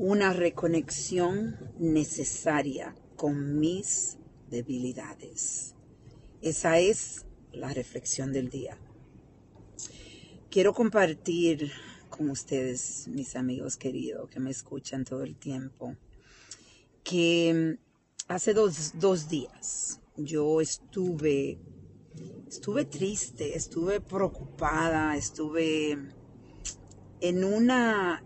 una reconexión necesaria con mis debilidades. Esa es la reflexión del día. Quiero compartir con ustedes, mis amigos queridos, que me escuchan todo el tiempo, que hace dos, dos días yo estuve, estuve triste, estuve preocupada, estuve en una,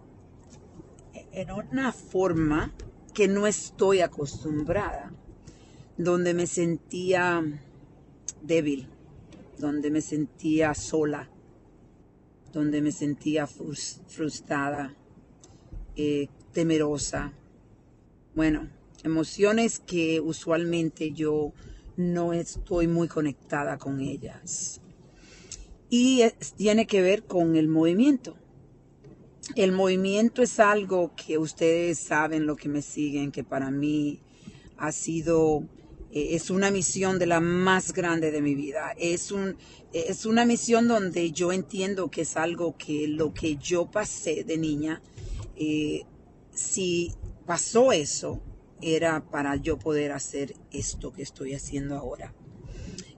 en una forma que no estoy acostumbrada, donde me sentía débil, donde me sentía sola, donde me sentía frustrada, eh, temerosa. Bueno, emociones que usualmente yo no estoy muy conectada con ellas. Y tiene que ver con el movimiento. El movimiento es algo que ustedes saben, lo que me siguen, que para mí ha sido, eh, es una misión de la más grande de mi vida. Es, un, es una misión donde yo entiendo que es algo que lo que yo pasé de niña, eh, si pasó eso, era para yo poder hacer esto que estoy haciendo ahora.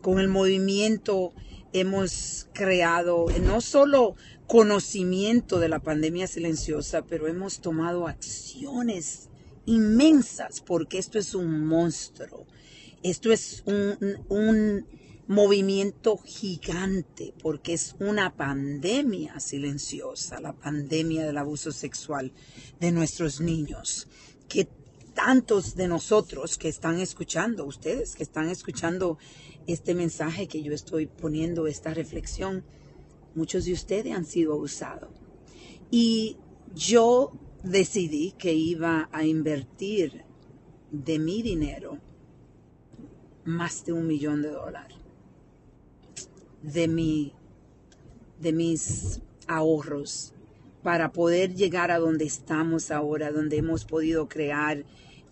Con el movimiento hemos creado no solo conocimiento de la pandemia silenciosa, pero hemos tomado acciones inmensas porque esto es un monstruo. Esto es un, movimiento gigante porque es una pandemia silenciosa, la pandemia del abuso sexual de nuestros niños, que tantos de nosotros que están escuchando, ustedes que están escuchando este mensaje que yo estoy poniendo, esta reflexión, muchos de ustedes han sido abusados. Y yo decidí que iba a invertir de mi dinero más de un millón de dólares de mi de mis ahorros para poder llegar a donde estamos ahora, donde hemos podido crear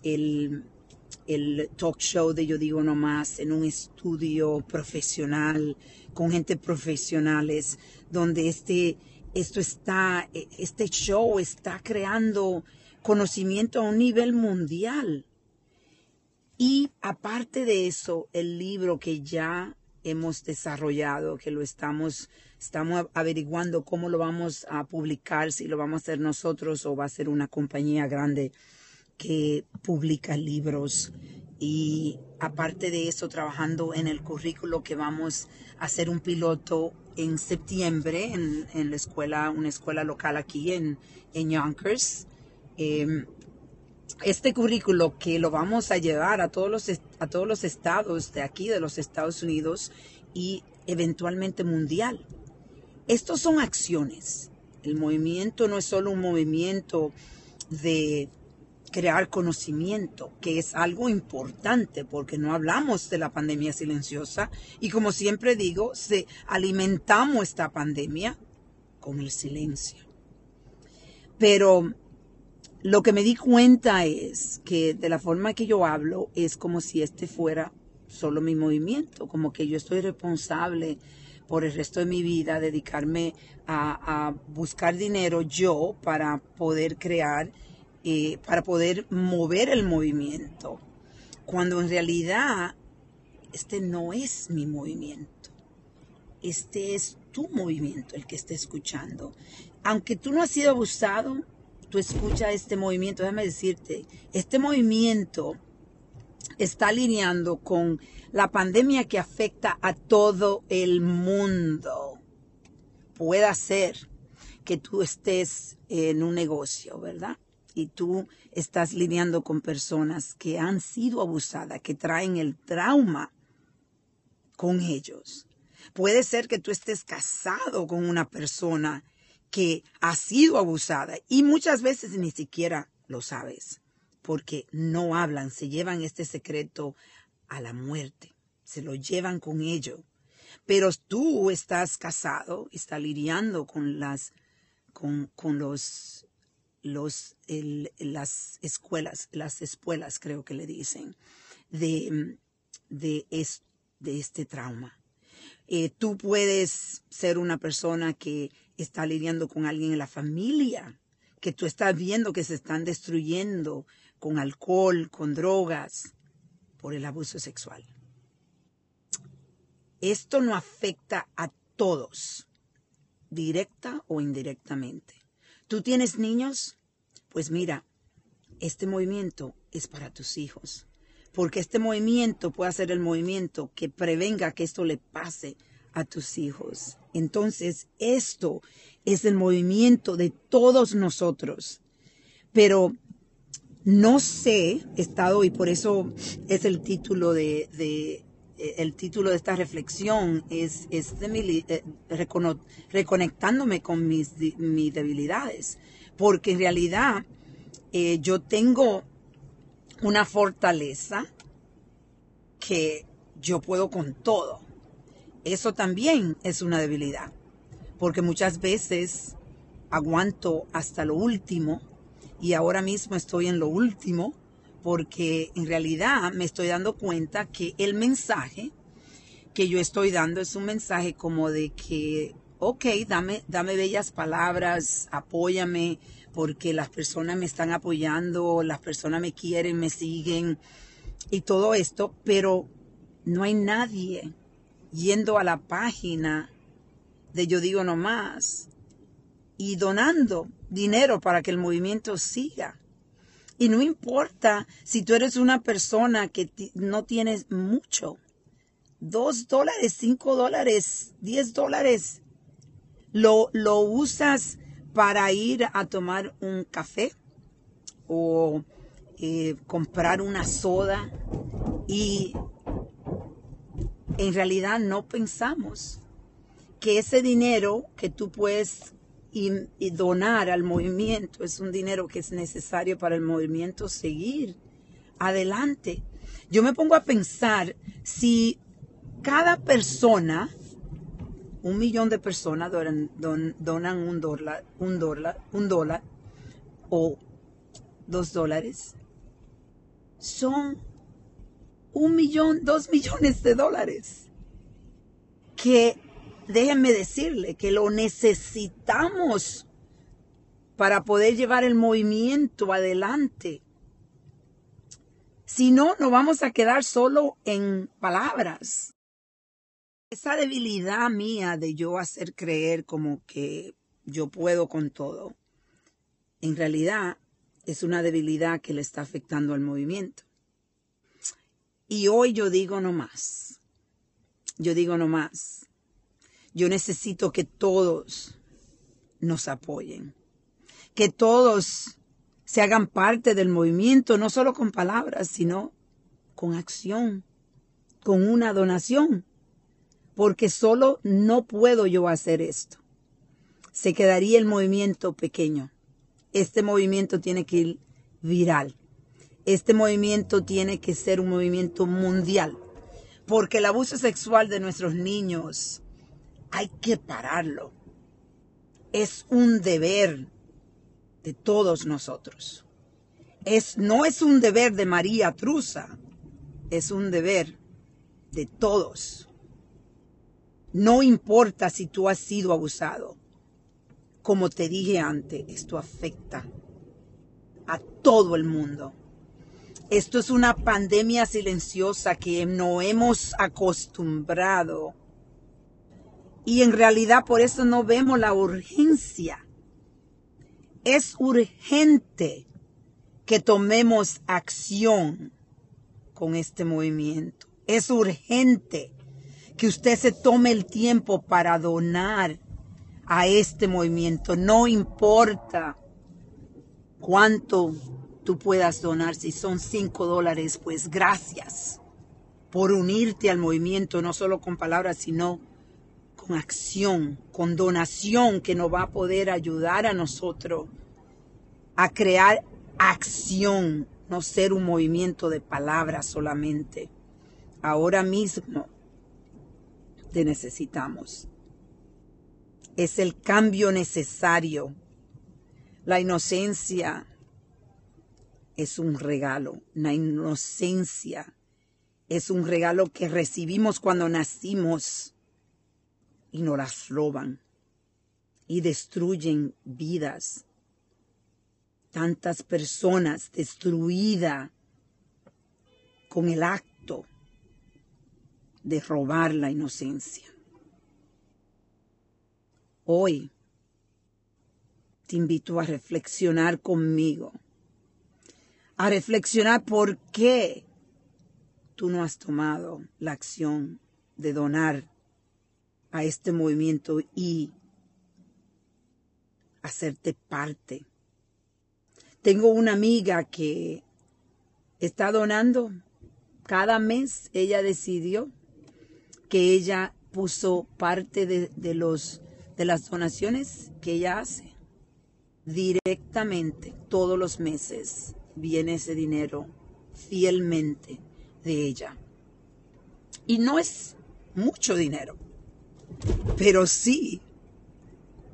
el, el talk show de Yo Digo No Más en un estudio profesional, con gente profesionales, donde este, esto está, este show está creando conocimiento a un nivel mundial. Y aparte de eso, el libro que ya hemos desarrollado, que lo estamos, estamos averiguando cómo lo vamos a publicar, si lo vamos a hacer nosotros o va a ser una compañía grande que publica libros y aparte de eso trabajando en el currículo que vamos a hacer un piloto en septiembre en, la escuela, una escuela local aquí en, en Yonkers. Em, este currículo que lo vamos a llevar a todos los a todos los estados de aquí de los Estados Unidos y eventualmente mundial. Estos son acciones. El movimiento no es solo un movimiento de crear conocimiento, que es algo importante porque no hablamos de la pandemia silenciosa y como siempre digo, se alimentamos esta pandemia con el silencio. Pero lo que me di cuenta es que de la forma que yo hablo es como si este fuera solo mi movimiento, como que yo estoy responsable por el resto de mi vida, dedicarme a, a buscar dinero yo para poder crear eh, para poder mover el movimiento, cuando en realidad este no es mi movimiento, este es tu movimiento el que está escuchando. Aunque tú no has sido abusado, tú escuchas este movimiento, déjame decirte, este movimiento está alineando con la pandemia que afecta a todo el mundo. Puede ser que tú estés en un negocio, ¿verdad? Y tú estás lidiando con personas que han sido abusadas, que traen el trauma con ellos. Puede ser que tú estés casado con una persona que ha sido abusada y muchas veces ni siquiera lo sabes porque no hablan, se llevan este secreto a la muerte, se lo llevan con ello. Pero tú estás casado, estás lidiando con las con, con los los, las escuelas, las escuelas creo que le dicen, de, de, de este trauma. Eh, tú puedes ser una persona que está lidiando con alguien en la familia que tú estás viendo que se están destruyendo con alcohol, con drogas, por el abuso sexual. Esto no afecta a todos, directa o indirectamente. ¿Tú tienes niños? Pues mira, este movimiento es para tus hijos, porque este movimiento puede ser el movimiento que prevenga que esto le pase a tus hijos. Entonces, esto es el movimiento de todos nosotros. Pero no sé, estado, y por eso es el título de, eh, el título de esta reflexión, es, eh, reconectándome con mis, mis, debilidades. Porque en realidad eh, yo tengo una fortaleza que yo puedo con todo eso también es una debilidad, porque muchas veces aguanto hasta lo último y ahora mismo estoy en lo último porque en realidad me estoy dando cuenta que el mensaje que yo estoy dando es un mensaje como de que, ok, dame, dame bellas palabras, apóyame, porque las personas me están apoyando, las personas me quieren, me siguen y todo esto, pero no hay nadie yendo a la página de Yo Digo No Más y donando dinero para que el movimiento siga. Y no importa si tú eres una persona que no tienes mucho, dos dólares, cinco dólares, diez dólares, lo, lo usas para ir a tomar un café o eh, comprar una soda. Y en realidad no pensamos que ese dinero que tú puedes donar al movimiento es un dinero que es necesario para el movimiento seguir adelante. Yo me pongo a pensar si cada persona, un millón de personas donan, donan un, dólar, un, dólar, un dólar o dos dólares, son un millón, dos millones de dólares. Que déjenme decirle que lo necesitamos para poder llevar el movimiento adelante. Si no, nos vamos a quedar solo en palabras. Esa debilidad mía de yo hacer creer como que yo puedo con todo, en realidad es una debilidad que le está afectando al movimiento. Y hoy yo digo no más. Yo digo no más. Yo necesito que todos nos apoyen. Que todos se hagan parte del movimiento, no solo con palabras, sino con acción, con una donación. Porque solo no puedo yo hacer esto. Se quedaría el movimiento pequeño. Este movimiento tiene que ir viral este movimiento tiene que ser un movimiento mundial, porque el abuso sexual de nuestros niños hay que pararlo. Es un deber de todos nosotros. Es, no es un deber de María Truza, es un deber de todos. No importa si tú has sido abusado. Como te dije antes, esto afecta a todo el mundo. Esto es una pandemia silenciosa que no hemos acostumbrado. Y en realidad por eso no vemos la urgencia. Es urgente que tomemos acción con este movimiento. Es urgente que usted se tome el tiempo para donar a este movimiento. No importa cuánto tú puedas donar. Si son cinco dólares, pues gracias por unirte al movimiento, no solo con palabras, sino con acción, con donación que nos va a poder ayudar a nosotros a crear acción, no ser un movimiento de palabras solamente. Ahora mismo te necesitamos. Es el cambio necesario. La inocencia es un regalo, la inocencia es un regalo que recibimos cuando nacimos y nos las roban y destruyen vidas. tantas personas destruidas con el acto de robar la inocencia. Hoy te invito a reflexionar conmigo, a reflexionar por qué tú no has tomado la acción de donar a este movimiento y hacerte parte. Tengo una amiga que está donando. Cada mes ella decidió que ella puso parte de, los, de las donaciones que ella hace. Directamente, todos los meses, viene ese dinero fielmente de ella. Y no es mucho dinero, pero sí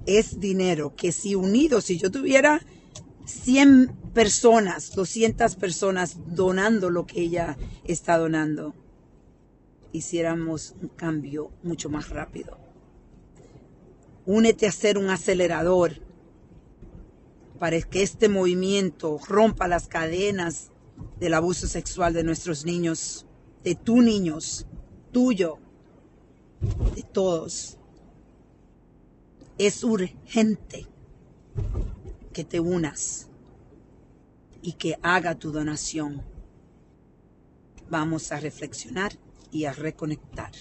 es dinero que si unido, si yo tuviera 100 personas, 200 personas donando lo que ella está donando, hiciéramos un cambio mucho más rápido. Únete a ser un acelerador para que este movimiento rompa las cadenas del abuso sexual de nuestros niños, de tus niños, tuyo, de todos. Es urgente que te unas y que haga tu donación. Vamos a reflexionar y a reconectar.